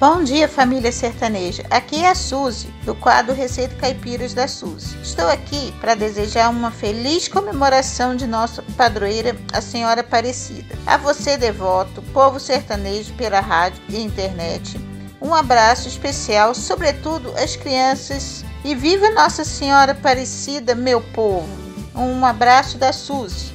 Bom dia, família sertaneja. Aqui é a Suzy, do quadro Receita Caipiras da Suzy. Estou aqui para desejar uma feliz comemoração de nossa padroeira, a Senhora Aparecida. A você, devoto, povo sertanejo pela rádio e internet, um abraço especial, sobretudo às crianças. E viva Nossa Senhora Aparecida, meu povo! Um abraço da Suzy.